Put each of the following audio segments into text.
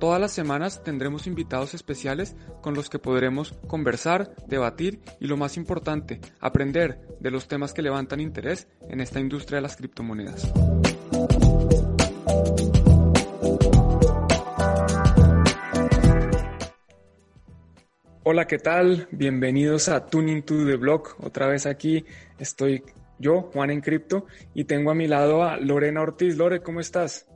Todas las semanas tendremos invitados especiales con los que podremos conversar, debatir y lo más importante, aprender de los temas que levantan interés en esta industria de las criptomonedas. Hola, ¿qué tal? Bienvenidos a Tuning to the Block. Otra vez aquí estoy yo, Juan en Cripto, y tengo a mi lado a Lorena Ortiz. Lore, ¿cómo estás?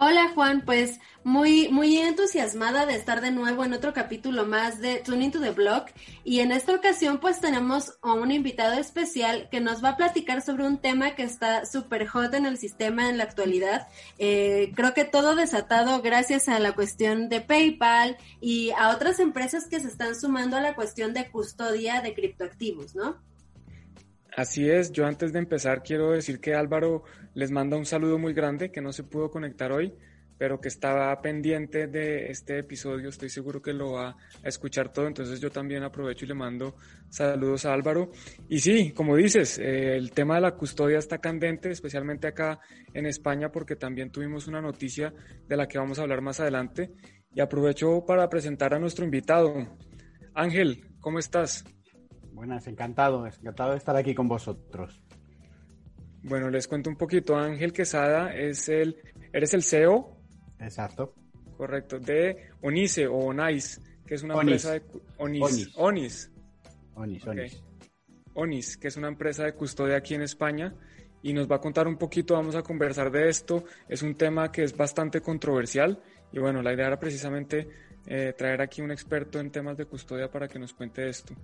Hola Juan, pues muy, muy entusiasmada de estar de nuevo en otro capítulo más de Tuning to the Block y en esta ocasión pues tenemos a un invitado especial que nos va a platicar sobre un tema que está súper hot en el sistema en la actualidad. Eh, creo que todo desatado gracias a la cuestión de PayPal y a otras empresas que se están sumando a la cuestión de custodia de criptoactivos, ¿no? Así es, yo antes de empezar quiero decir que Álvaro les manda un saludo muy grande, que no se pudo conectar hoy, pero que estaba pendiente de este episodio, estoy seguro que lo va a escuchar todo, entonces yo también aprovecho y le mando saludos a Álvaro. Y sí, como dices, eh, el tema de la custodia está candente, especialmente acá en España, porque también tuvimos una noticia de la que vamos a hablar más adelante. Y aprovecho para presentar a nuestro invitado. Ángel, ¿cómo estás? Buenas, encantado, encantado de estar aquí con vosotros. Bueno, les cuento un poquito. Ángel Quesada es el, eres el CEO. Exacto. Correcto, de Onice o Onais, que es una empresa de Onis. Onis. Onis, Onis. Onis, que es una empresa de custodia aquí en España y nos va a contar un poquito, vamos a conversar de esto. Es un tema que es bastante controversial y bueno, la idea era precisamente eh, traer aquí un experto en temas de custodia para que nos cuente esto.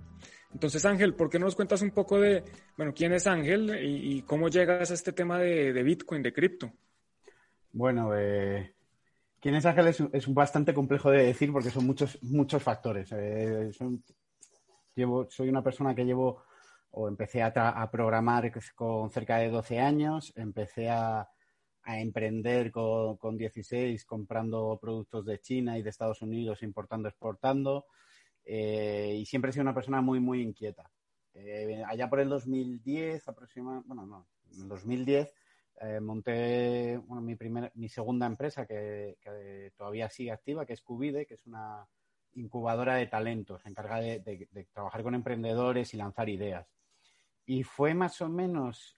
Entonces, Ángel, ¿por qué no nos cuentas un poco de, bueno, quién es Ángel y, cómo llegas a este tema de, Bitcoin, de cripto? Bueno, eh, quién es Ángel es, bastante complejo de decir porque son muchos, muchos factores. Eh, llevo, soy una persona que llevo o empecé a, a programar con cerca de 12 años, empecé a, a emprender con, con, 16 comprando productos de China y de Estados Unidos, importando, exportando. Eh, y siempre he sido una persona muy, muy inquieta. Eh, allá por el 2010, aproximadamente, bueno, no, en el 2010 eh, monté mi, primer, mi segunda empresa que, todavía sigue activa, que es Cubide, que es una incubadora de talentos, encargada de, de, trabajar con emprendedores y lanzar ideas. Y fue más o menos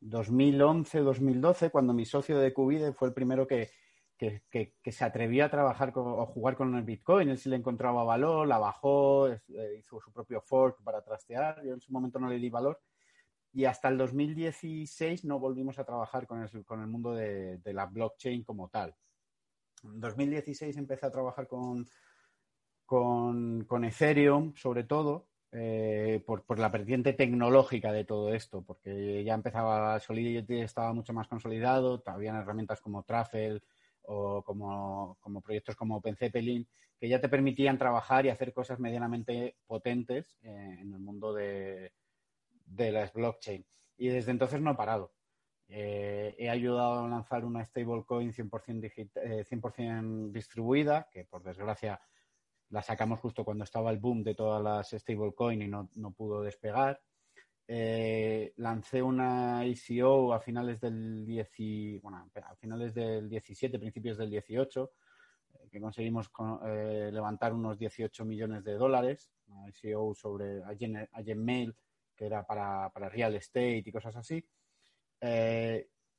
2011-2012, cuando mi socio de Cubide fue el primero que, se atrevió a trabajar o jugar con el Bitcoin. Él sí le encontraba valor, la bajó, hizo su propio fork para trastear. Yo en su momento no le di valor. Y hasta el 2016 no volvimos a trabajar con el, con el mundo de, la blockchain como tal. En 2016 empecé a trabajar con, con, con Ethereum, sobre todo, eh, por, la vertiente tecnológica de todo esto, porque ya empezaba Solidity, estaba mucho más consolidado, habían herramientas como Truffle o como, como, proyectos como OpenZeppelin, que ya te permitían trabajar y hacer cosas medianamente potentes eh, en el mundo de, las blockchain. Y desde entonces no he parado. Eh, he ayudado a lanzar una stablecoin 100%, 100 distribuida, que por desgracia la sacamos justo cuando estaba el boom de todas las stablecoin y no, no pudo despegar. Eh, lancé una ICO a finales del 10, bueno, a finales del 17, principios del 18, eh, que conseguimos eh, levantar unos 18 millones de dólares, una ICO sobre Mail, que era para, para, real estate y cosas así.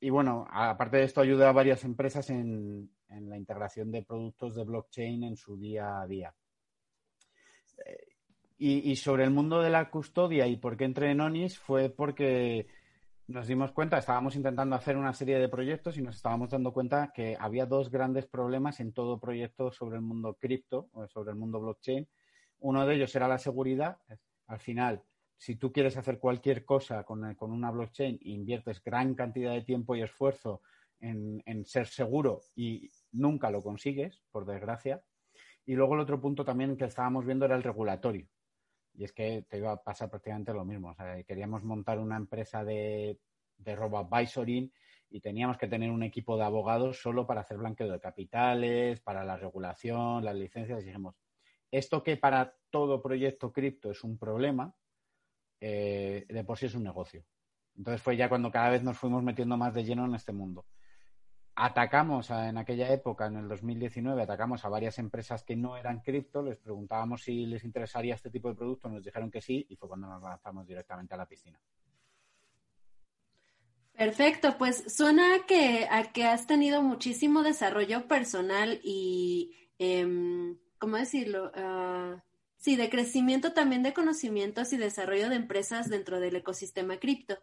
y bueno, aparte de esto, ayudé a varias empresas en, en la integración de productos de blockchain en su día a día. Y, sobre el mundo de la custodia y por qué entré en ONIS fue porque nos dimos cuenta, estábamos intentando hacer una serie de proyectos y nos estábamos dando cuenta que había dos grandes problemas en todo proyecto sobre el mundo cripto o sobre el mundo blockchain. Uno de ellos era la seguridad. Al final, si tú quieres hacer cualquier cosa con, con una blockchain, inviertes gran cantidad de tiempo y esfuerzo en, en ser seguro y nunca lo consigues, por desgracia. Y luego el otro punto también que estábamos viendo era el regulatorio. Y es que te iba a pasar prácticamente lo mismo. O sea, queríamos montar una empresa de, de robo-advisoring y teníamos que tener un equipo de abogados solo para hacer blanqueo de capitales, para la regulación, las licencias. Dijimos, esto que para todo proyecto cripto es un problema, eh, de por sí es un negocio. Entonces fue ya cuando cada vez nos fuimos metiendo más de lleno en este mundo. Atacamos en aquella época, en el 2019, atacamos a varias empresas que no eran cripto, les preguntábamos si les interesaría este tipo de producto, nos dijeron que sí y fue cuando nos lanzamos directamente a la piscina. Perfecto, pues suena a que, has tenido muchísimo desarrollo personal y, eh, ¿cómo decirlo? Uh, sí, de crecimiento también de conocimientos y desarrollo de empresas dentro del ecosistema cripto.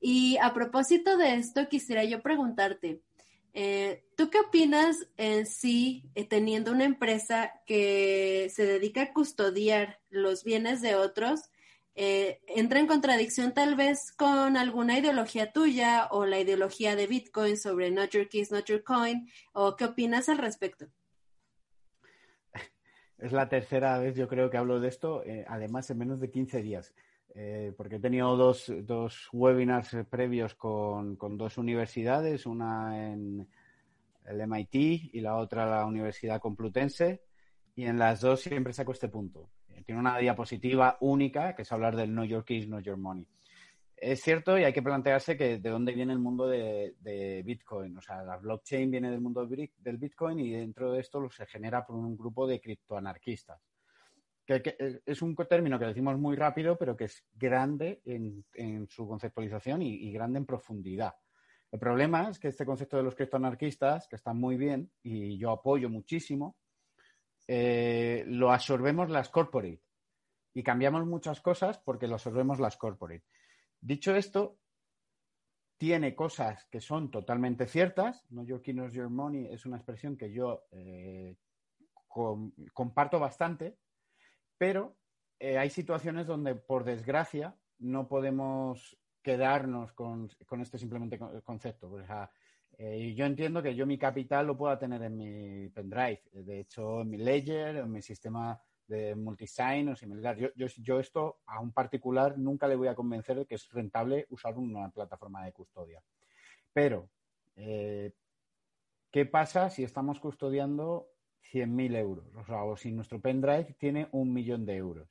Y a propósito de esto, quisiera yo preguntarte, eh, ¿tú qué opinas en sí, eh, teniendo una empresa que se dedica a custodiar los bienes de otros? Eh, entra en contradicción tal vez con alguna ideología tuya o la ideología de Bitcoin sobre not your keys, not your coin, o qué opinas al respecto? Es la tercera vez, yo creo, que hablo de esto, además en menos de 15 días, eh, porque he tenido dos, dos webinars previos con, con, dos universidades, una en el MIT y la otra la Universidad Complutense, y en las dos siempre saco este punto tiene una diapositiva única que es hablar del Know Your Keys, Know Your Money. Es cierto y hay que plantearse que de dónde viene el mundo de, Bitcoin. O sea, la blockchain viene del mundo del Bitcoin y dentro de esto se genera por un grupo de criptoanarquistas. Que, es un término que decimos muy rápido, pero que es grande en, su conceptualización y, y, grande en profundidad. El problema es que este concepto de los criptoanarquistas, que está muy bien y yo apoyo muchísimo, eh, lo absorbemos las corporate y cambiamos muchas cosas porque lo absorbemos las corporate. Dicho esto, tiene cosas que son totalmente ciertas. No your key, your money es una expresión que yo eh, comparto bastante, pero eh, hay situaciones donde, por desgracia, no podemos quedarnos con, este simplemente concepto. O eh, yo entiendo que yo mi capital lo pueda tener en mi pendrive, de hecho en mi ledger, en mi sistema de multisign o similar. Yo, yo, esto a un particular nunca le voy a convencer de que es rentable usar una plataforma de custodia. Pero, eh, ¿qué pasa si estamos custodiando 100.000 euros? O si nuestro pendrive tiene un millón de euros.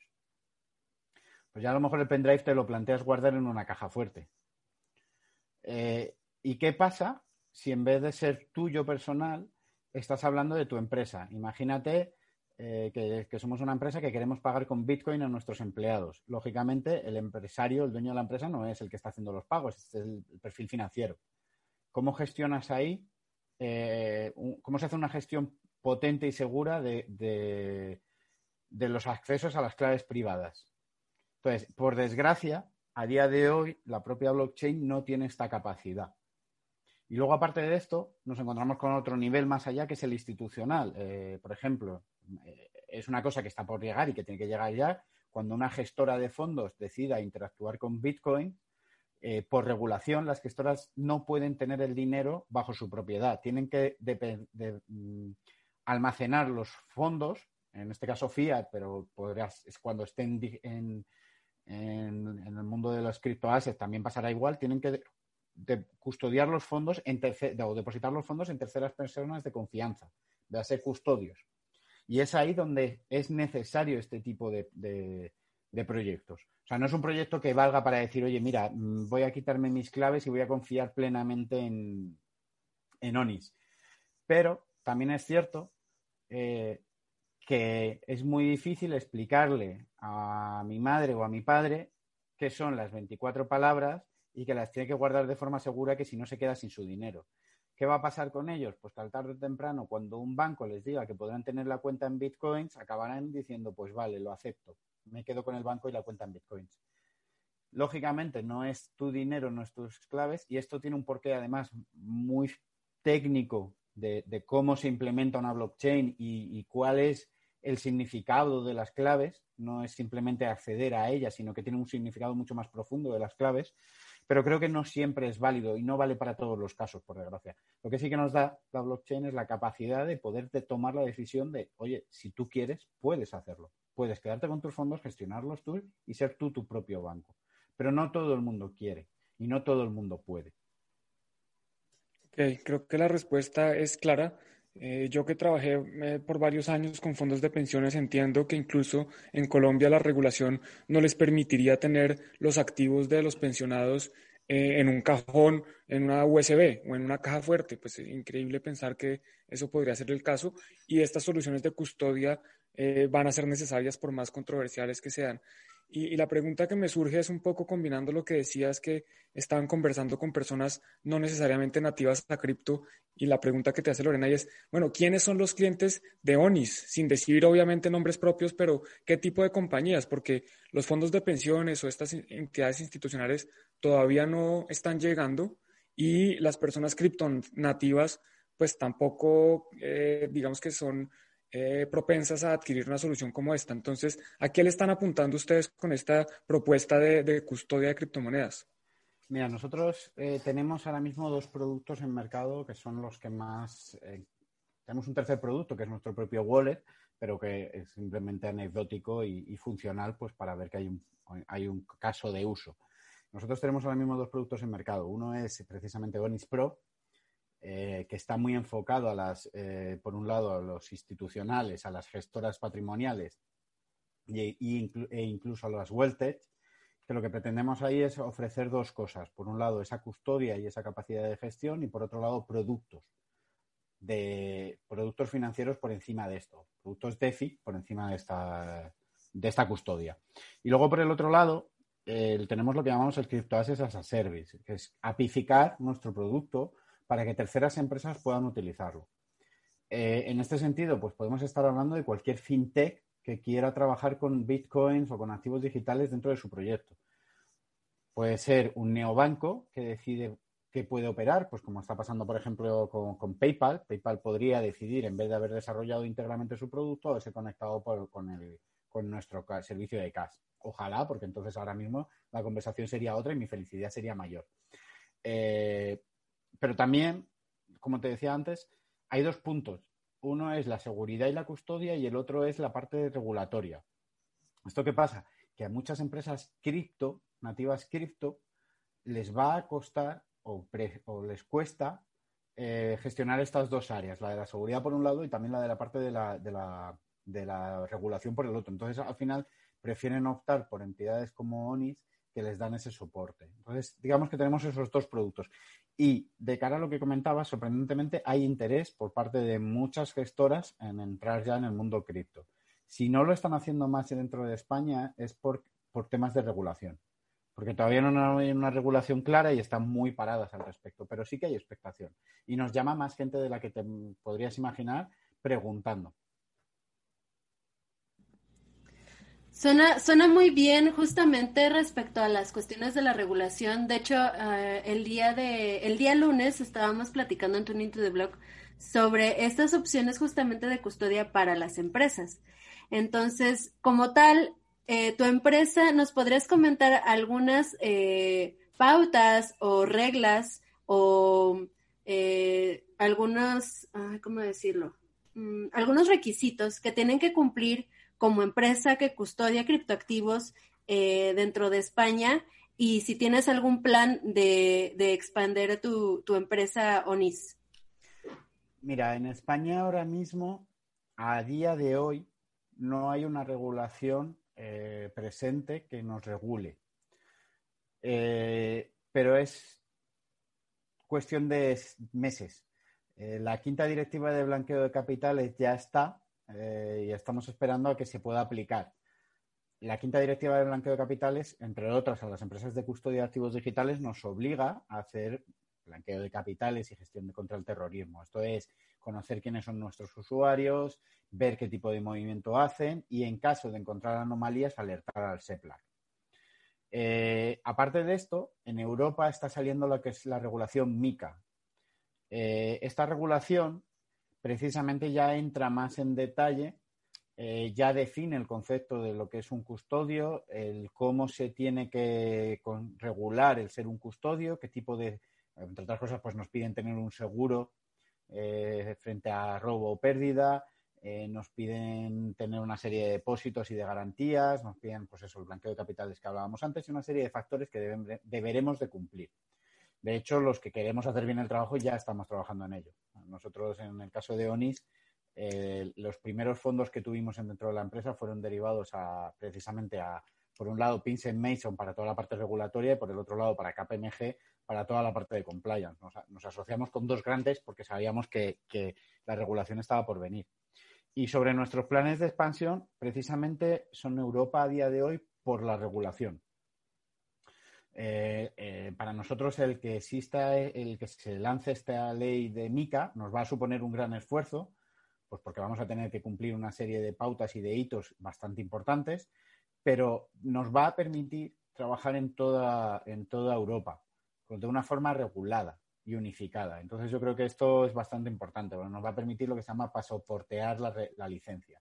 Pues ya a lo mejor el pendrive te lo planteas guardar en una caja fuerte. Eh, ¿Y qué pasa si en vez de ser tuyo personal, estás hablando de tu empresa. Imagínate eh, que, somos una empresa que queremos pagar con Bitcoin a nuestros empleados. Lógicamente, el empresario, el dueño de la empresa, no es el que está haciendo los pagos, es el, perfil financiero. ¿Cómo gestionas ahí? Eh, ¿Cómo se hace una gestión potente y segura de, de los accesos a las claves privadas? Entonces, por desgracia, a día de hoy, la propia blockchain no tiene esta capacidad. Y luego, aparte de esto, nos encontramos con otro nivel más allá, que es el institucional. Eh, por ejemplo, eh, es una cosa que está por llegar y que tiene que llegar ya. Cuando una gestora de fondos decida interactuar con Bitcoin, eh, por regulación, las gestoras no pueden tener el dinero bajo su propiedad. Tienen que mm, almacenar los fondos, en este caso fiat, pero podrías, es cuando estén en, en, el mundo de los criptoassets también pasará igual. Tienen que de custodiar los fondos en o depositar los fondos en terceras personas de confianza, de ser custodios. Y es ahí donde es necesario este tipo de, de, proyectos. O sea, no es un proyecto que valga para decir, oye, mira, mm, voy a quitarme mis claves y voy a confiar plenamente en, en ONIS. Pero también es cierto eh, que es muy difícil explicarle a mi madre o a mi padre qué son las 24 palabras y que las tiene que guardar de forma segura que si no se queda sin su dinero. ¿Qué va a pasar con ellos? Pues que al tarde o temprano, cuando un banco les diga que podrán tener la cuenta en bitcoins, acabarán diciendo, pues vale, lo acepto, me quedo con el banco y la cuenta en bitcoins. Lógicamente, no es tu dinero, no es tus claves, y esto tiene un porqué además muy técnico de, cómo se implementa una blockchain y, y cuál es el significado de las claves. No es simplemente acceder a ellas, sino que tiene un significado mucho más profundo de las claves pero creo que no siempre es válido y no vale para todos los casos, por desgracia. Lo que sí que nos da la blockchain es la capacidad de poderte tomar la decisión de, oye, si tú quieres, puedes hacerlo. puedes quedarte con tus fondos, gestionarlos tú y ser tú tu propio banco. Pero no todo el mundo quiere y no todo el mundo puede. Ok, creo que la respuesta es clara. Eh, yo que trabajé eh, por varios años con fondos de pensiones entiendo que incluso en Colombia la regulación no les permitiría tener los activos de los pensionados eh, en un cajón, en una USB o en una caja fuerte. Pues es increíble pensar que eso podría ser el caso y estas soluciones de custodia van a ser necesarias por más controversiales que sean. Y, la pregunta que me surge es un poco combinando lo que decías que estaban conversando con personas no necesariamente nativas a cripto y la pregunta que te hace Lorena es, bueno, ¿quiénes son los clientes de ONIS? Sin decir obviamente nombres propios, pero ¿qué tipo de compañías? Porque los fondos de pensiones o estas entidades institucionales todavía no están llegando y las personas cripto nativas pues tampoco, eh, digamos que son eh, propensas a adquirir una solución como esta. Entonces, ¿a qué le están apuntando ustedes con esta propuesta de, custodia de criptomonedas? Mira, nosotros eh, tenemos ahora mismo dos productos en mercado que son los que más... Eh, tenemos un tercer producto que es nuestro propio wallet, pero que es simplemente anecdótico y, funcional pues para ver que hay un, hay un caso de uso. Nosotros tenemos ahora mismo dos productos en mercado. Uno es precisamente Onis Pro, eh, que está muy enfocado a las, eh, por un lado, a los institucionales, a las gestoras patrimoniales e, incluso a las Welltech, que lo que pretendemos ahí es ofrecer dos cosas. Por un lado, esa custodia y esa capacidad de gestión y por otro lado, productos de productos financieros por encima de esto, productos DeFi por encima de esta, de esta custodia. Y luego, por el otro lado, tenemos lo que llamamos el Crypto Assets as a Service, que es apificar nuestro producto para que terceras empresas puedan utilizarlo. Eh, en este sentido, pues podemos estar hablando de cualquier fintech que quiera trabajar con bitcoins o con activos digitales dentro de su proyecto. Puede ser un neobanco que decide qué puede operar, pues como está pasando, por ejemplo, con, PayPal. PayPal podría decidir, en vez de haber desarrollado íntegramente su producto, haberse conectado con, el, con nuestro servicio de cash. Ojalá, porque entonces ahora mismo la conversación sería otra y mi felicidad sería mayor. Eh, pero también, como te decía antes, hay dos puntos. Uno es la seguridad y la custodia y el otro es la parte regulatoria. ¿Esto qué pasa? Que a muchas empresas cripto, nativas cripto, les va a costar o, les cuesta eh, gestionar estas dos áreas, la de la seguridad por un lado y también la de la parte de la, de la, de la regulación por el otro. Entonces, al final, prefieren optar por entidades como ONIS que les dan ese soporte. Entonces, digamos que tenemos esos dos productos. Y de cara a lo que comentaba, sorprendentemente hay interés por parte de muchas gestoras en entrar ya en el mundo cripto. Si no lo están haciendo más dentro de España es por, por temas de regulación, porque todavía no hay una regulación clara y están muy paradas al respecto, pero sí que hay expectación. Y nos llama más gente de la que te podrías imaginar preguntando. Suena, suena muy bien justamente respecto a las cuestiones de la regulación. De hecho, eh, el, día de, el día lunes estábamos platicando en Tuning to the Blog sobre estas opciones justamente de custodia para las empresas. Entonces, como tal, eh, tu empresa, ¿nos podrías comentar algunas eh, pautas o reglas o algunos, ¿cómo decirlo? Mm, algunos requisitos que tienen que cumplir como empresa que custodia criptoactivos eh, dentro de España y si tienes algún plan de, de expandir tu, empresa ONIS. Mira, en España ahora mismo, a día de hoy, no hay una regulación eh, presente que nos regule. Eh, pero es cuestión de meses. la quinta directiva de blanqueo de capitales ya está, eh, y estamos esperando a que se pueda aplicar. La quinta directiva de blanqueo de capitales, entre otras a las empresas de custodia de activos digitales, nos obliga a hacer blanqueo de capitales y gestión de contra el terrorismo. Esto es conocer quiénes son nuestros usuarios, ver qué tipo de movimiento hacen y en caso de encontrar anomalías alertar al SEPLAC. Eh, aparte de esto, en Europa está saliendo lo que es la regulación MICA. Eh, esta regulación precisamente ya entra más en detalle, eh, ya define el concepto de lo que es un custodio, el cómo se tiene que regular el ser un custodio, qué tipo de, entre otras cosas, pues nos piden tener un seguro eh, frente a robo o pérdida, eh, nos piden tener una serie de depósitos y de garantías, nos piden, pues eso, el blanqueo de capitales que hablábamos antes y una serie de factores que deberemos de cumplir. De hecho, los que queremos hacer bien el trabajo ya estamos trabajando en ello. Nosotros, en el caso de ONIS, eh, los primeros fondos que tuvimos dentro de la empresa fueron derivados a, precisamente a, por un lado, Pince Mason para toda la parte regulatoria y por el otro lado, para KPMG para toda la parte de compliance. Nos, asociamos con dos grandes porque sabíamos que la regulación estaba por venir. Y sobre nuestros planes de expansión, precisamente son Europa a día de hoy por la regulación. Eh, eh, para nosotros el que exista, el que se lance esta ley de MICA nos va a suponer un gran esfuerzo, pues porque vamos a tener que cumplir una serie de pautas y de hitos bastante importantes, pero nos va a permitir trabajar en toda, en toda Europa, de una forma regulada y unificada. Entonces yo creo que esto es bastante importante, nos va a permitir lo que se llama pasoportear la, la licencia.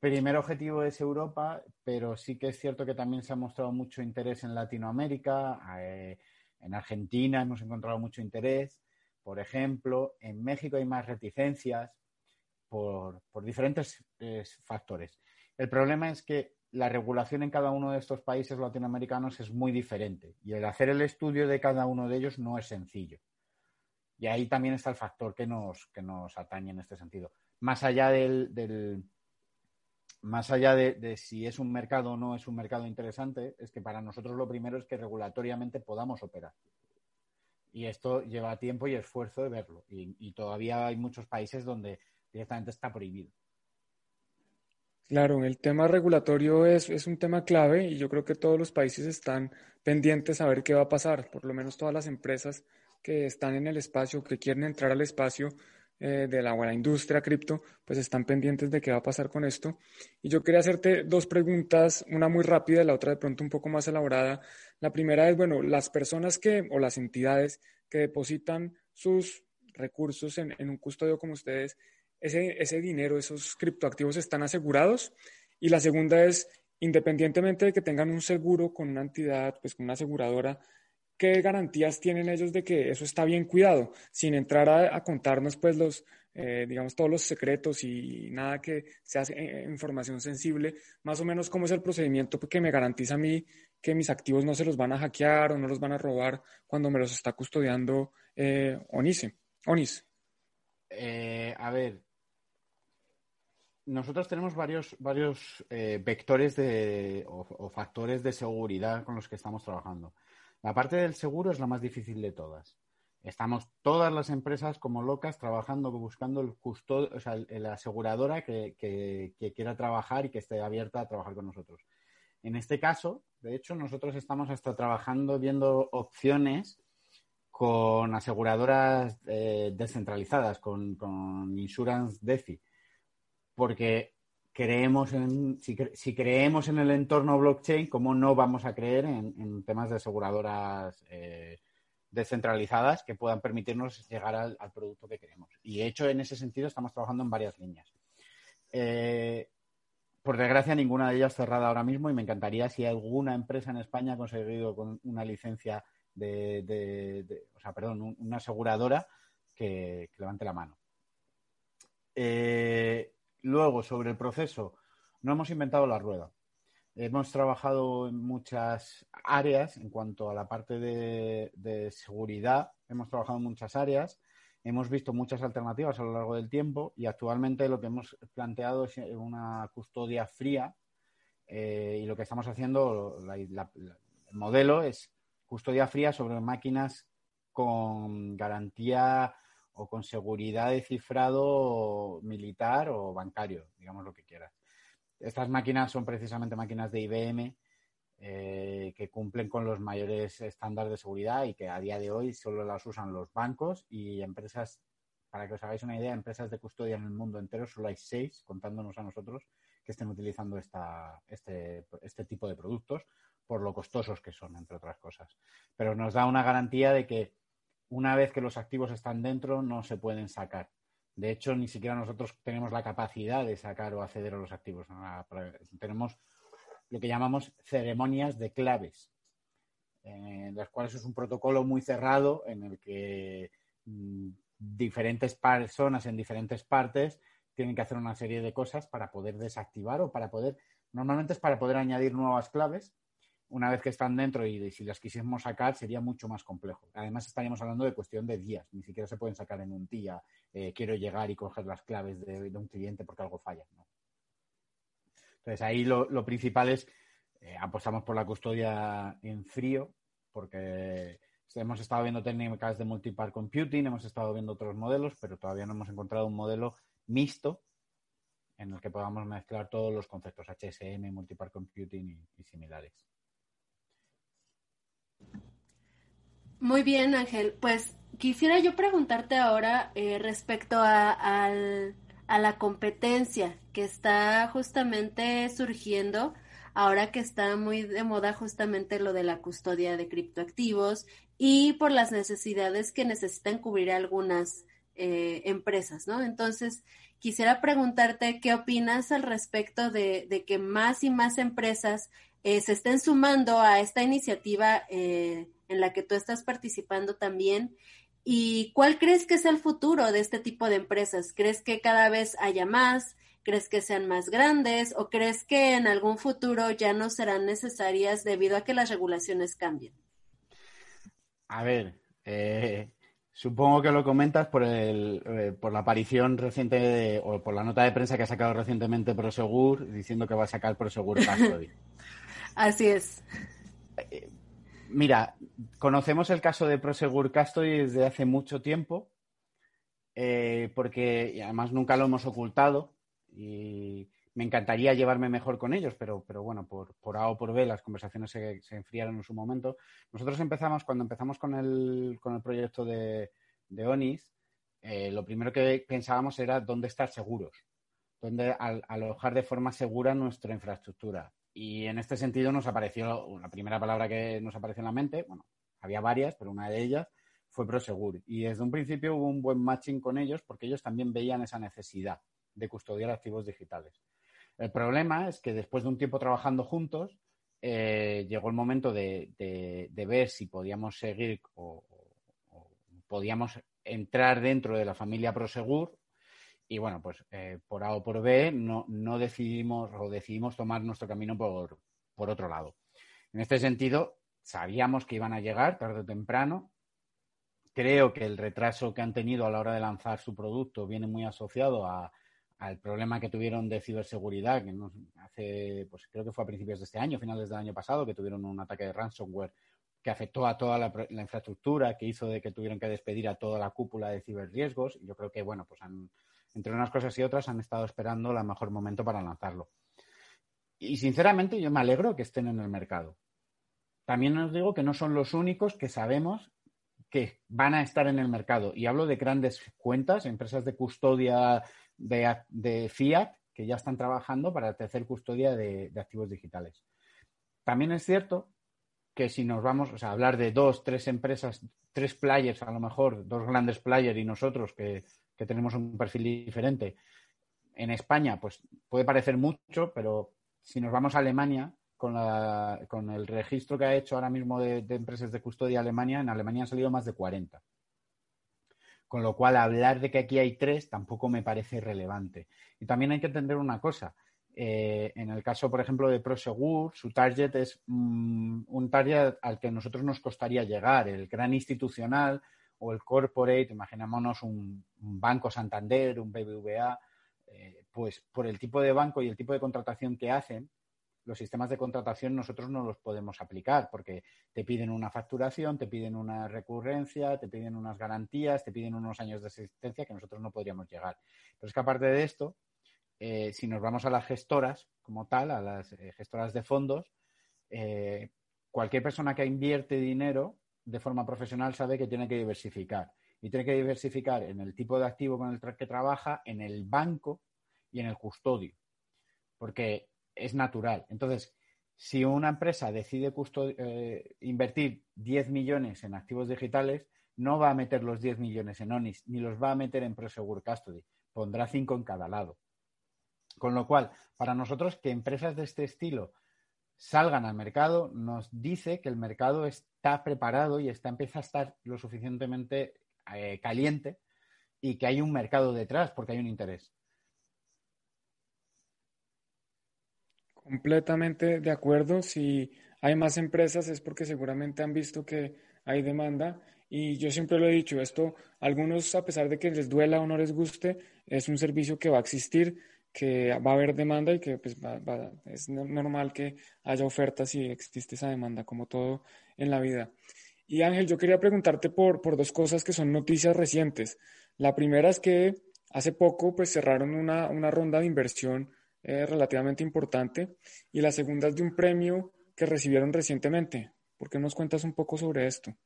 Primer objetivo es Europa, pero sí que es cierto que también se ha mostrado mucho interés en Latinoamérica, eh, en Argentina hemos encontrado mucho interés, por ejemplo, en México hay más reticencias por, por diferentes eh, factores. El problema es que la regulación en cada uno de estos países latinoamericanos es muy diferente y el hacer el estudio de cada uno de ellos no es sencillo. Y ahí también está el factor que nos, que nos atañe en este sentido. Más allá del, más allá de, si es un mercado o no es un mercado interesante, es que para nosotros lo primero es que regulatoriamente podamos operar. Y esto lleva tiempo y esfuerzo de verlo. y todavía hay muchos países donde directamente está prohibido. Claro, el tema regulatorio es, es, un tema clave y yo creo que todos los países están pendientes a ver qué va a pasar, por lo menos todas las empresas que están en el espacio, que quieren entrar al espacio eh, de la buena industria cripto, pues están pendientes de qué va a pasar con esto. Y yo quería hacerte dos preguntas, una muy rápida y la otra de pronto un poco más elaborada. La primera es, bueno, las personas que o las entidades que depositan sus recursos en, en un custodio como ustedes, ese, dinero, esos criptoactivos están asegurados. Y la segunda es, independientemente de que tengan un seguro con una entidad, pues con una aseguradora, ¿qué garantías tienen ellos de que eso está bien cuidado? Sin entrar a, contarnos, pues, los, eh, digamos, todos los secretos y nada que sea eh, información sensible, más o menos cómo es el procedimiento que me garantiza a mí que mis activos no se los van a hackear o no los van a robar cuando me los está custodiando eh, Onise, Onis. a ver, nosotros tenemos varios, varios eh, vectores de, o, factores de seguridad con los que estamos trabajando. La parte del seguro es la más difícil de todas. Estamos todas las empresas como locas trabajando, buscando el custodio, o sea, la aseguradora que, quiera trabajar y que esté abierta a trabajar con nosotros. En este caso, de hecho, nosotros estamos hasta trabajando viendo opciones con aseguradoras eh, descentralizadas, con, con Insurance DeFi porque creemos en, si, creemos en el entorno blockchain, ¿cómo no vamos a creer en, temas de aseguradoras eh, descentralizadas que puedan permitirnos llegar al, producto que queremos? Y de hecho, en ese sentido, estamos trabajando en varias líneas. Eh, por desgracia, ninguna de ellas cerrada ahora mismo y me encantaría si alguna empresa en España ha conseguido con una licencia de, o sea, perdón, una aseguradora que, levante la mano. Eh, Luego, sobre el proceso, no hemos inventado la rueda. Hemos trabajado en muchas áreas en cuanto a la parte de, seguridad. Hemos trabajado en muchas áreas. Hemos visto muchas alternativas a lo largo del tiempo y actualmente lo que hemos planteado es una custodia fría eh, y lo que estamos haciendo, el modelo es custodia fría sobre máquinas con garantía o con seguridad de cifrado militar o bancario, digamos lo que quieras. Estas máquinas son precisamente máquinas de IBM eh, que cumplen con los mayores estándares de seguridad y que a día de hoy solo las usan los bancos y empresas, para que os hagáis una idea, empresas de custodia en el mundo entero, solo hay seis, contándonos a nosotros, que estén utilizando esta, este, este tipo de productos por lo costosos que son, entre otras cosas. Pero nos da una garantía de que una vez que los activos están dentro, no se pueden sacar. De hecho, ni siquiera nosotros tenemos la capacidad de sacar o acceder a los activos. Tenemos lo que llamamos ceremonias de claves, en las cuales es un protocolo muy cerrado en el que mm, diferentes personas en diferentes partes tienen que hacer una serie de cosas para poder desactivar o para poder, normalmente es para poder añadir nuevas claves. Una vez que están dentro y si las quisiésemos sacar sería mucho más complejo. Además estaríamos hablando de cuestión de días, ni siquiera se pueden sacar en un día. Eh, quiero llegar y coger las claves de, un cliente porque algo falla. Entonces ahí lo, principal es eh, apostamos por la custodia en frío porque hemos estado viendo técnicas de multipart computing, hemos estado viendo otros modelos, pero todavía no hemos encontrado un modelo mixto en el que podamos mezclar todos los conceptos HSM, multipart computing y, similares. Muy bien, Ángel. Pues quisiera yo preguntarte ahora eh, respecto a, la competencia que está justamente surgiendo ahora que está muy de moda justamente lo de la custodia de criptoactivos y por las necesidades que necesitan cubrir algunas eh, empresas, ¿no? Entonces, quisiera preguntarte qué opinas al respecto de, que más y más empresas eh, se estén sumando a esta iniciativa eh, en la que tú estás participando también. ¿Y cuál crees que es el futuro de este tipo de empresas? ¿Crees que cada vez haya más? ¿Crees que sean más grandes? ¿O crees que en algún futuro ya no serán necesarias debido a que las regulaciones cambien? A ver, eh, Supongo que lo comentas por, el, eh, por la aparición reciente o por la nota de prensa que ha sacado recientemente Prosegur diciendo que va a sacar Prosegur Custody. Así es. Eh, mira, conocemos el caso de Prosegur Custody desde hace mucho tiempo eh, porque además nunca lo hemos ocultado y me encantaría llevarme mejor con ellos, pero, pero bueno, por, por A o por B las conversaciones se, enfriaron en su momento. Nosotros empezamos, cuando empezamos con el, con el proyecto de, de ONIS, eh, lo primero que pensábamos era dónde estar seguros, dónde alojar de forma segura nuestra infraestructura. Y en este sentido nos apareció, la primera palabra que nos apareció en la mente, bueno, había varias, pero una de ellas fue Prosegur. Y desde un principio hubo un buen matching con ellos porque ellos también veían esa necesidad de custodiar activos digitales. El problema es que después de un tiempo trabajando juntos, eh, llegó el momento de, ver si podíamos seguir o, podíamos entrar dentro de la familia Prosegur. Y bueno, pues eh, por A o por B no, decidimos o decidimos tomar nuestro camino por, por otro lado. En este sentido, sabíamos que iban a llegar tarde o temprano. Creo que el retraso que han tenido a la hora de lanzar su producto viene muy asociado a, al problema que tuvieron de ciberseguridad, que hace, pues creo que fue a principios de este año, finales del año pasado, que tuvieron un ataque de ransomware que afectó a toda la, infraestructura, que hizo de que tuvieron que despedir a toda la cúpula de ciberriesgos. Yo creo que, bueno, pues han, entre unas cosas y otras han estado esperando el mejor momento para lanzarlo. Y sinceramente yo me alegro que estén en el mercado. También os digo que no son los únicos que sabemos que van a estar en el mercado. Y hablo de grandes cuentas, empresas de custodia de, Fiat que ya están trabajando para tercer custodia de, activos digitales. También es cierto que si nos vamos a hablar de dos, tres empresas, tres players, a lo mejor dos grandes players y nosotros que, tenemos un perfil diferente, en España, pues puede parecer mucho, pero si nos vamos a Alemania, con, la, con el registro que ha hecho ahora mismo de, de, empresas de custodia Alemania, en Alemania han salido más de 40. Con lo cual, hablar de que aquí hay tres tampoco me parece relevante. Y también hay que entender una cosa. Eh, en el caso, por ejemplo, de Prosegur, su target es mm, un target al que nosotros nos costaría llegar, el gran institucional o el corporate, imaginémonos un, Banco Santander, un BBVA, eh, pues por el tipo de banco y el tipo de contratación que hacen, los sistemas de contratación nosotros no los podemos aplicar porque te piden una facturación, te piden una recurrencia, te piden unas garantías, te piden unos años de existencia que nosotros no podríamos llegar. Pero es que aparte de esto, eh, si nos vamos a las gestoras como tal, a las eh, gestoras de fondos, cualquier persona que invierte dinero de forma profesional sabe que tiene que diversificar. Y tiene que diversificar en el tipo de activo con el que trabaja, en el banco y en el custodio. Porque es natural. Entonces, si una empresa decide eh, invertir 10 millones en activos digitales, no va a meter los 10 millones en ONIS, ni los va a meter en Prosegur Custody. Pondrá 5 en cada lado. Con lo cual, para nosotros que empresas de este estilo salgan al mercado, nos dice que el mercado está preparado y está, empieza a estar lo suficientemente eh, caliente y que hay un mercado detrás porque hay un interés. Completamente de acuerdo. Si hay más empresas es porque seguramente han visto que hay demanda. Y yo siempre lo he dicho, esto a algunos, a pesar de que les duela o no les guste, es un servicio que va a existir, que va a haber demanda y que pues, es normal que haya ofertas si existe esa demanda, como todo en la vida. Y Ángel, yo quería preguntarte por, por dos cosas que son noticias recientes. La primera es que hace poco pues cerraron una, una ronda de inversión eh, relativamente importante y la segunda es de un premio que recibieron recientemente. ¿Por qué nos cuentas un poco sobre esto?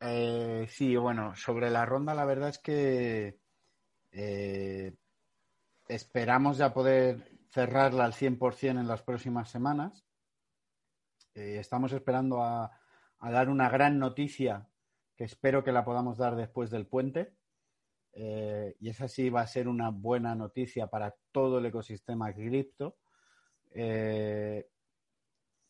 Eh, sí, bueno, sobre la ronda la verdad es que eh, esperamos ya poder cerrarla al 100% en las próximas semanas. Estamos esperando a, dar una gran noticia que espero que la podamos dar después del puente. Eh, y esa sí va a ser una buena noticia para todo el ecosistema cripto. Eh,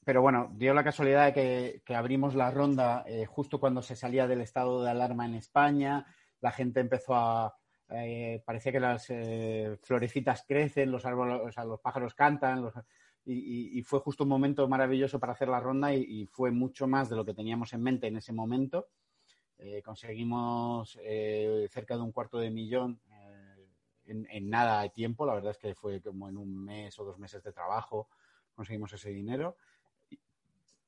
pero bueno, dio la casualidad de que, abrimos la ronda eh, justo cuando se salía del estado de alarma en España. La gente empezó a. parecía que las florecitas crecen, los árboles, o sea, los pájaros cantan, y, fue justo un momento maravilloso para hacer la ronda y, fue mucho más de lo que teníamos en mente en ese momento. Eh, conseguimos eh, cerca de un cuarto de millón eh, en, nada de tiempo, la verdad es que fue como en un mes o dos meses de trabajo conseguimos ese dinero.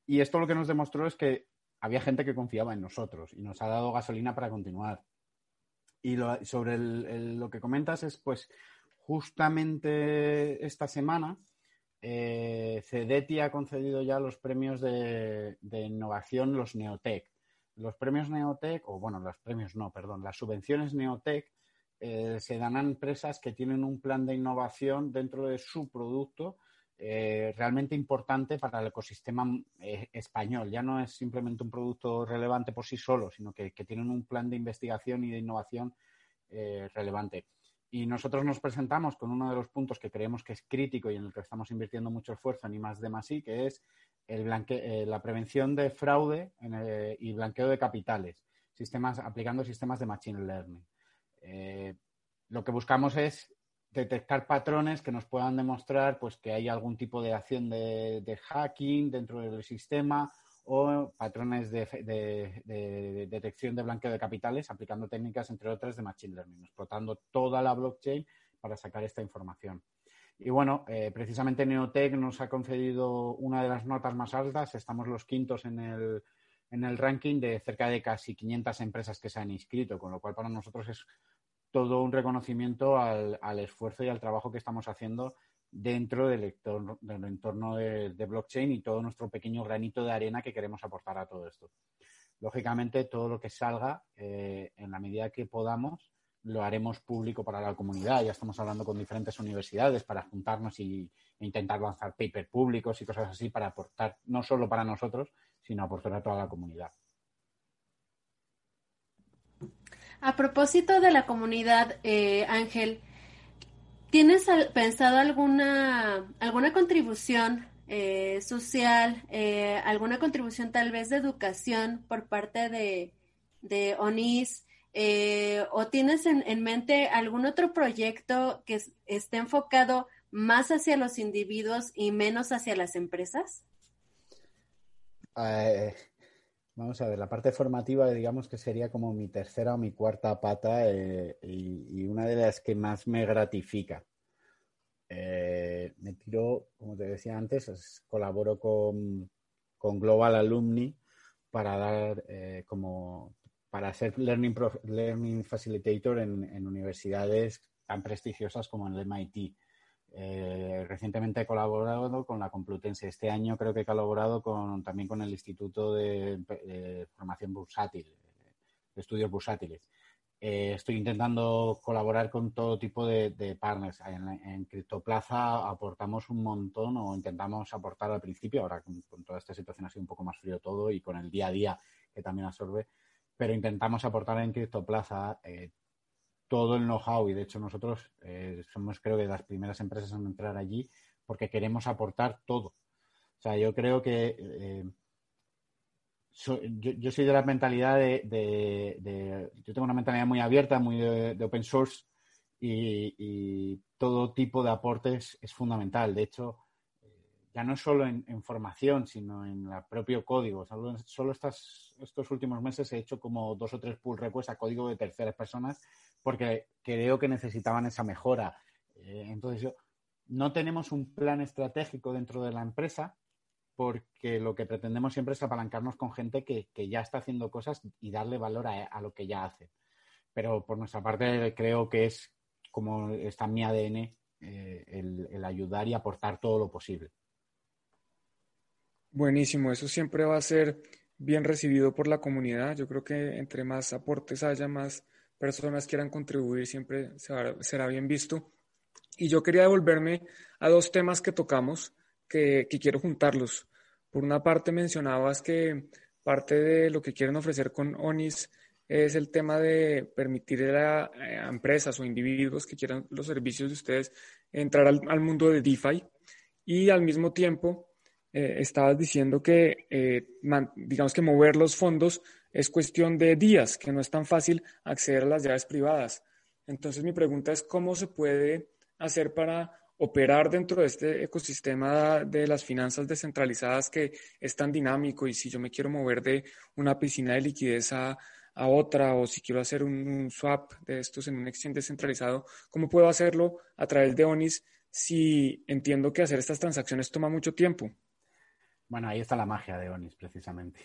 Y, esto lo que nos demostró es que había gente que confiaba en nosotros y nos ha dado gasolina para continuar. Y sobre lo que comentas es, pues, justamente esta semana eh, Cedeti ha concedido ya los premios de, innovación, los Neotech. Los premios Neotech, o bueno, los premios no, perdón, las subvenciones Neotech eh, se dan a empresas que tienen un plan de innovación dentro de su producto eh, realmente importante para el ecosistema eh, español. Ya no es simplemente un producto relevante por sí solo, sino que, que tienen un plan de investigación y de innovación relevante. Y nosotros nos presentamos con uno de los puntos que creemos que es crítico y en el que estamos invirtiendo mucho esfuerzo, ni más de más y, que es el eh, la prevención de fraude y blanqueo de capitales, sistemas, aplicando sistemas de machine learning. Eh, lo que buscamos es detectar patrones que nos puedan demostrar pues, que hay algún tipo de acción de hacking dentro del sistema o patrones de, detección de blanqueo de capitales aplicando técnicas, entre otras, de Machine Learning, explotando toda la blockchain para sacar esta información. Y bueno, eh, precisamente Neotech nos ha concedido una de las notas más altas. Estamos los quintos en el, en el ranking de cerca de casi 500 empresas que se han inscrito, con lo cual para nosotros es todo un reconocimiento al, al esfuerzo y al trabajo que estamos haciendo dentro del entorno, del entorno de, blockchain y todo nuestro pequeño granito de arena que queremos aportar a todo esto. Lógicamente, todo lo que salga, eh, en la medida que podamos, lo haremos público para la comunidad. Ya estamos hablando con diferentes universidades para juntarnos y, e intentar lanzar papers públicos y cosas así para aportar, no solo para nosotros, sino aportar a toda la comunidad. A propósito de la comunidad, eh, Ángel, ¿Tienes pensado alguna, alguna contribución eh, social, eh, alguna contribución tal vez de educación por parte de, ONIS? Eh, ¿O tienes en, mente algún otro proyecto que esté enfocado más hacia los individuos y menos hacia las empresas? Vamos a ver, la parte formativa, digamos que sería como mi tercera o mi cuarta pata eh, y, una de las que más me gratifica. Eh, me tiro, como te decía antes, colaboro con, Global Alumni para dar eh, como para ser learning, learning facilitator en, universidades tan prestigiosas como el MIT. Eh, recientemente he colaborado con la Complutense. Este año creo que he colaborado con, también con el Instituto de, Formación Bursátil, de Estudios Bursátiles. Eh, estoy intentando colaborar con todo tipo de, partners. En, Criptoplaza aportamos un montón o intentamos aportar al principio, ahora con, toda esta situación ha sido un poco más frío todo y con el día a día que también absorbe, pero intentamos aportar en Criptoplaza eh, todo el know-how y de hecho nosotros eh, somos creo que las primeras empresas en entrar allí porque queremos aportar todo. O sea, yo creo que eh, yo, soy de la mentalidad de, Yo tengo una mentalidad muy abierta, muy de, open source y, todo tipo de aportes es fundamental. De hecho, ya no solo en, formación, sino en el propio código. Solo, solo estas, estos últimos meses he hecho como dos o tres pull requests a código de terceras personas porque creo que necesitaban esa mejora. Eh, entonces, yo, no tenemos un plan estratégico dentro de la empresa porque lo que pretendemos siempre es apalancarnos con gente que, ya está haciendo cosas y darle valor a, lo que ya hace. Pero por nuestra parte creo que es como está en mi ADN eh, el ayudar y aportar todo lo posible. Buenísimo, eso siempre va a ser bien recibido por la comunidad. Yo creo que entre más aportes haya, más personas quieran contribuir, siempre será bien visto. Y yo quería devolverme a dos temas que tocamos, que, quiero juntarlos. Por una parte, mencionabas que parte de lo que quieren ofrecer con ONIS es el tema de permitir a, empresas o individuos que quieran los servicios de ustedes entrar al mundo de DeFi y al mismo tiempo eh, estabas diciendo que, eh, digamos que mover los fondos es cuestión de días, que no es tan fácil acceder a las llaves privadas. Entonces mi pregunta es cómo se puede hacer para operar dentro de este ecosistema de las finanzas descentralizadas que es tan dinámico y si yo me quiero mover de una piscina de liquidez a, otra o si quiero hacer un, un, swap de estos en un exchange descentralizado, ¿cómo puedo hacerlo a través de ONIS si entiendo que hacer estas transacciones toma mucho tiempo? Bueno, ahí está la magia de Onis, precisamente.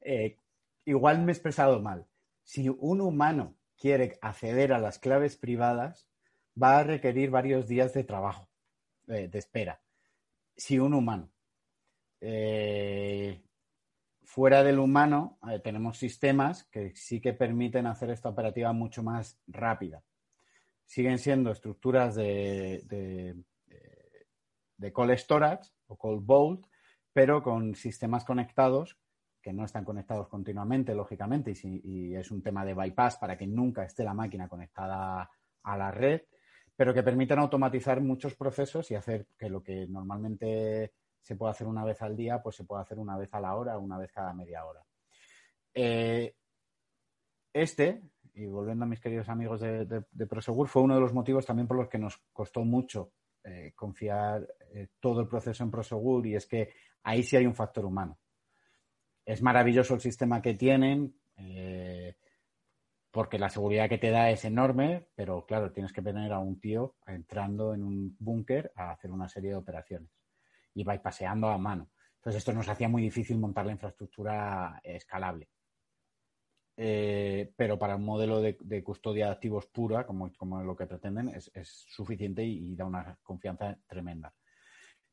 Eh, igual me he expresado mal. Si un humano quiere acceder a las claves privadas, va a requerir varios días de trabajo, de espera. Si un humano. Eh, fuera del humano, eh, tenemos sistemas que sí que permiten hacer esta operativa mucho más rápida. Siguen siendo estructuras de, de, de storage o call vault, pero con sistemas conectados que no están conectados continuamente, lógicamente, y, es un tema de bypass para que nunca esté la máquina conectada a la red, pero que permitan automatizar muchos procesos y hacer que lo que normalmente se puede hacer una vez al día, pues se puede hacer una vez a la hora, una vez cada media hora. Eh, este, y volviendo a mis queridos amigos de, Prosegur, fue uno de los motivos también por los que nos costó mucho eh, confiar eh, todo el proceso en Prosegur y es que ahí sí hay un factor humano. Es maravilloso el sistema que tienen, eh, porque la seguridad que te da es enorme, pero claro, tienes que tener a un tío entrando en un búnker a hacer una serie de operaciones y vais paseando a mano. Entonces esto nos hacía muy difícil montar la infraestructura escalable. Eh, pero para un modelo de, custodia de activos pura, como, como lo que pretenden, es, suficiente y, da una confianza tremenda.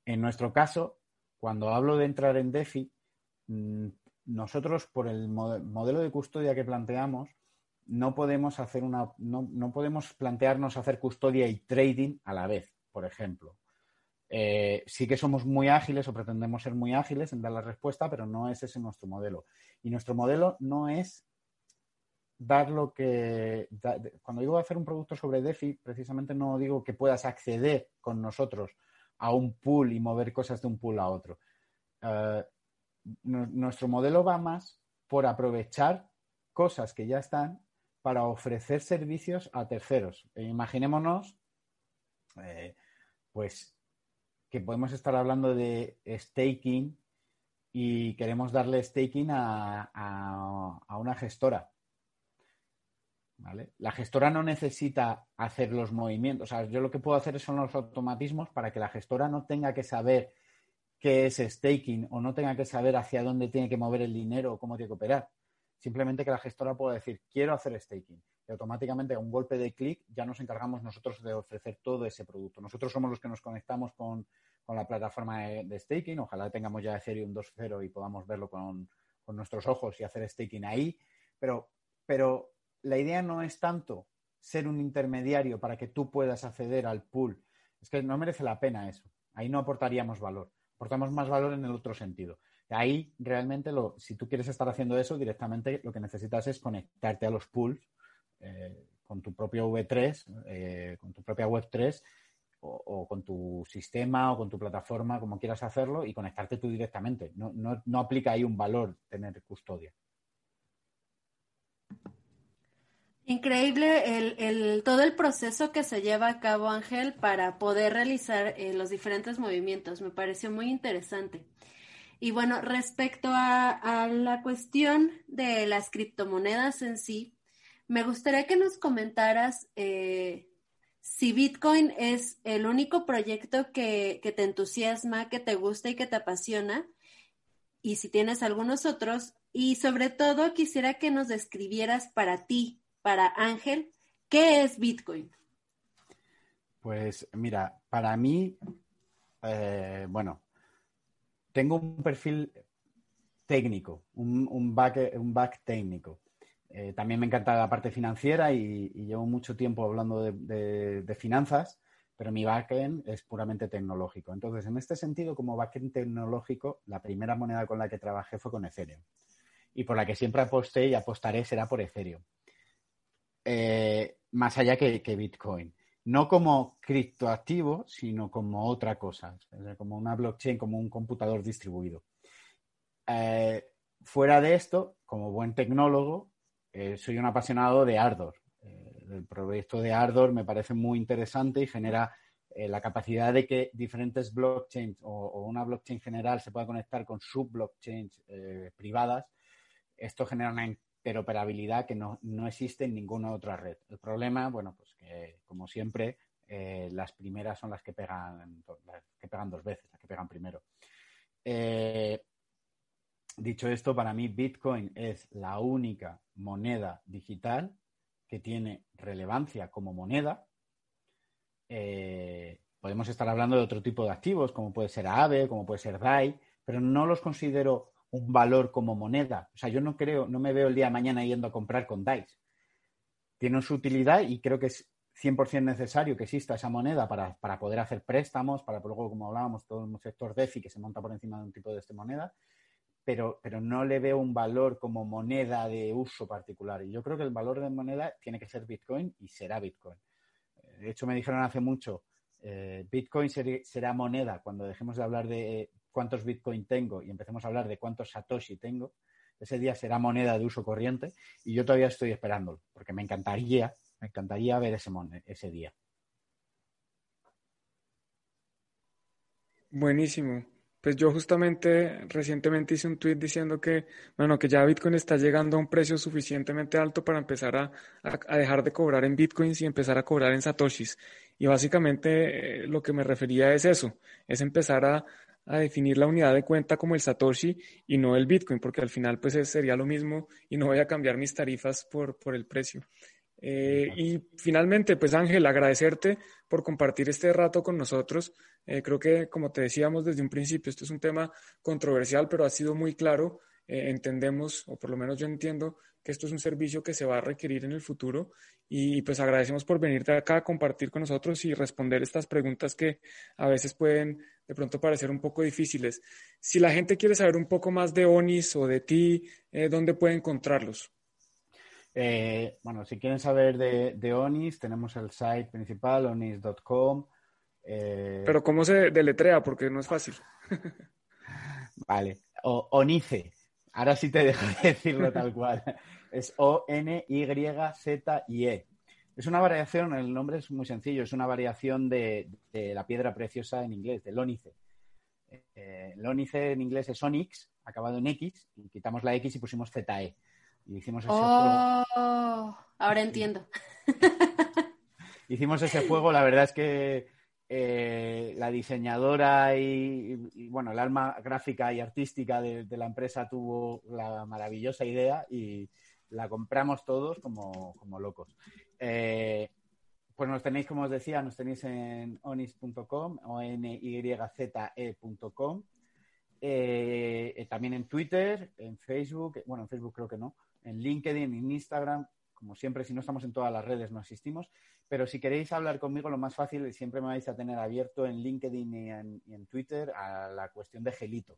En nuestro caso, cuando hablo de entrar en DeFi, nosotros por el modelo de custodia que planteamos, no podemos hacer una, no, podemos plantearnos hacer custodia y trading a la vez, por ejemplo. Eh, sí que somos muy ágiles o pretendemos ser muy ágiles en dar la respuesta, pero no es ese nuestro modelo. Y nuestro modelo no es dar lo que... cuando digo hacer un producto sobre DeFi, precisamente no digo que puedas acceder con nosotros a un pool y mover cosas de un pool a otro. Eh, nuestro modelo va más por aprovechar cosas que ya están para ofrecer servicios a terceros. E imaginémonos, eh, pues, que podemos estar hablando de staking y queremos darle staking a una gestora la gestora no necesita hacer los movimientos. O sea, yo lo que puedo hacer son los automatismos para que la gestora no tenga que saber qué es staking o no tenga que saber hacia dónde tiene que mover el dinero o cómo tiene que operar. Simplemente que la gestora pueda decir, quiero hacer staking. Y automáticamente a un golpe de clic ya nos encargamos nosotros de ofrecer todo ese producto. Nosotros somos los que nos conectamos con, la plataforma de, staking. Ojalá tengamos ya Ethereum 2.0 y podamos verlo con, con, nuestros ojos y hacer staking ahí. Pero, pero la idea no es tanto ser un intermediario para que tú puedas acceder al pool. Es que no merece la pena eso. Ahí no aportaríamos valor. Aportamos más valor en el otro sentido. Ahí realmente, lo, si tú quieres estar haciendo eso, directamente lo que necesitas es conectarte a los pools eh, con tu propio V3, eh, con tu propia Web3 o, con tu sistema o con tu plataforma, como quieras hacerlo, y conectarte tú directamente. No, no aplica ahí un valor tener custodia. Increíble el, el, todo el proceso que se lleva a cabo, Ángel, para poder realizar eh, los diferentes movimientos. Me pareció muy interesante. Y bueno, respecto a, la cuestión de las criptomonedas en sí, me gustaría que nos comentaras eh, si Bitcoin es el único proyecto que, que te entusiasma, que te gusta y que te apasiona, y si tienes algunos otros, y sobre todo quisiera que nos describieras para ti, para Ángel, ¿qué es Bitcoin? Pues mira, para mí, eh, bueno, tengo un perfil técnico, un, back, un back técnico. Eh, también me encanta la parte financiera y, llevo mucho tiempo hablando de, de, de, finanzas, pero mi backend es puramente tecnológico. Entonces, en este sentido, como backend tecnológico, la primera moneda con la que trabajé fue con Ethereum. Y por la que siempre aposté y apostaré será por Ethereum eh, más allá que, Bitcoin. No como criptoactivo, sino como otra cosa, como una blockchain, como un computador distribuido. Eh, fuera de esto, como buen tecnólogo, eh, soy un apasionado de Ardor. Eh, el proyecto de Ardor me parece muy interesante y genera la capacidad de que diferentes blockchains o, o, una blockchain general se pueda conectar con subblockchains privadas. Esto genera una interoperabilidad que no, no, existe en ninguna otra red. El problema, bueno, pues que como siempre, eh, las primeras son las que pegan, las que pegan dos veces, las que pegan primero. Eh, dicho esto, para mí Bitcoin es la única moneda digital que tiene relevancia como moneda. Eh, podemos estar hablando de otro tipo de activos, como puede ser AVE, como puede ser DAI, pero no los considero un valor como moneda. O sea, yo no creo, no me veo el día de mañana yendo a comprar con DICE. Tiene su utilidad y creo que es 100% necesario que exista esa moneda para, para, poder hacer préstamos, para luego, como hablábamos, todo el sector DeFi que se monta por encima de un tipo de esta moneda, pero, pero no le veo un valor como moneda de uso particular. Y yo creo que el valor de moneda tiene que ser Bitcoin y será Bitcoin. De hecho, me dijeron hace mucho, eh, Bitcoin ser, será moneda cuando dejemos de hablar de cuántos Bitcoin tengo y empecemos a hablar de cuántos Satoshi tengo, ese día será moneda de uso corriente y yo todavía estoy esperándolo, porque me encantaría, me encantaría ver ese, ese día. Buenísimo. Pues yo justamente recientemente hice un tweet diciendo que, bueno, que ya Bitcoin está llegando a un precio suficientemente alto para empezar a, dejar de cobrar en Bitcoins y empezar a cobrar en Satoshis. Y básicamente eh, lo que me refería es eso, es empezar a, a definir la unidad de cuenta como el Satoshi y no el Bitcoin, porque al final pues sería lo mismo y no voy a cambiar mis tarifas por, por el precio. Eh, y finalmente, pues Ángel, agradecerte por compartir este rato con nosotros. Eh, creo que, como te decíamos desde un principio, esto es un tema controversial, pero ha sido muy claro. Eh, entendemos, o por lo menos yo entiendo, que esto es un servicio que se va a requerir en el futuro y pues agradecemos por venirte acá a compartir con nosotros y responder estas preguntas que a veces pueden de pronto parecer un poco difíciles. Si la gente quiere saber un poco más de Onis o de ti, eh, ¿dónde puede encontrarlos? Eh, bueno, si quieren saber de, de, Onis, tenemos el site principal, onis.com. Eh... Pero ¿cómo se deletrea? Porque no es fácil. vale, o, Onice. Ahora sí te dejo de decirlo tal cual. Es O-N-Y-Z-I-E. Es una variación, el nombre es muy sencillo, es una variación de, de la piedra preciosa en inglés, del ónice. Eh, el ónice en inglés es onyx, acabado en X, y quitamos la X y pusimos ZE. Y hicimos ese oh, juego. Ahora entiendo. hicimos ese juego, la verdad es que eh, la diseñadora y, bueno, el alma gráfica y artística de, de, la empresa tuvo la maravillosa idea y la compramos todos como, como locos. Eh, pues nos tenéis, como os decía, nos tenéis en onis.com o en yze.com. Eh, eh, también en Twitter, en Facebook, bueno, en Facebook creo que no, en LinkedIn, en Instagram, como siempre, si no estamos en todas las redes, no existimos. Pero si queréis hablar conmigo, lo más fácil, siempre me vais a tener abierto en LinkedIn y en, Twitter a la cuestión de Gelito.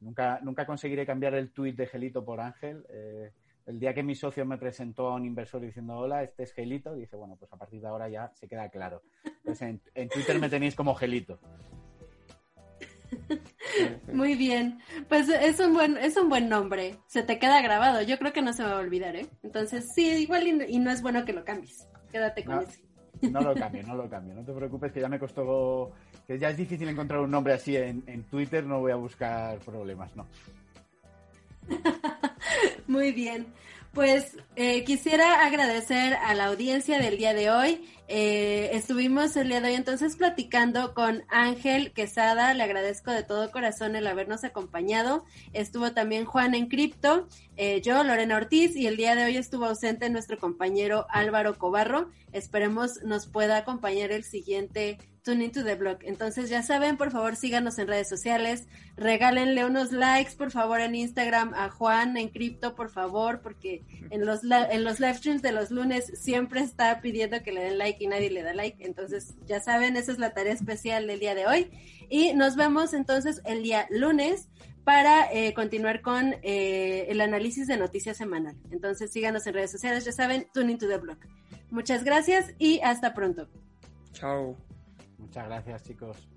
Nunca, nunca conseguiré cambiar el tweet de Gelito por Ángel. Eh, el día que mi socio me presentó a un inversor diciendo hola, este es Gelito, dije, bueno, pues a partir de ahora ya se queda claro. Entonces en, en Twitter me tenéis como Gelito. Muy bien. Pues es un buen, es un buen nombre. Se te queda grabado. Yo creo que no se va a olvidar, ¿eh? Entonces, sí, igual y, no es bueno que lo cambies. Quédate con ese. No lo cambio, no lo cambio. No te preocupes que ya me costó, que ya es difícil encontrar un nombre así en, en Twitter. No voy a buscar problemas, no. Muy bien. Pues eh, quisiera agradecer a la audiencia del día de hoy. Eh, estuvimos el día de hoy entonces platicando con Ángel Quesada. Le agradezco de todo corazón el habernos acompañado. Estuvo también Juan en Cripto, eh, yo, Lorena Ortiz, y el día de hoy estuvo ausente nuestro compañero Álvaro Cobarro. Esperemos nos pueda acompañar el siguiente Tune into the blog. Entonces ya saben, por favor síganos en redes sociales, regálenle unos likes por favor en Instagram a Juan en cripto, por favor, porque en los en los live streams de los lunes siempre está pidiendo que le den like y nadie le da like. Entonces ya saben, esa es la tarea especial del día de hoy. Y nos vemos entonces el día lunes para eh, continuar con eh, el análisis de noticias semanal. Entonces síganos en redes sociales, ya saben, Tune into the blog. Muchas gracias y hasta pronto. Chao. Muchas gracias, chicos.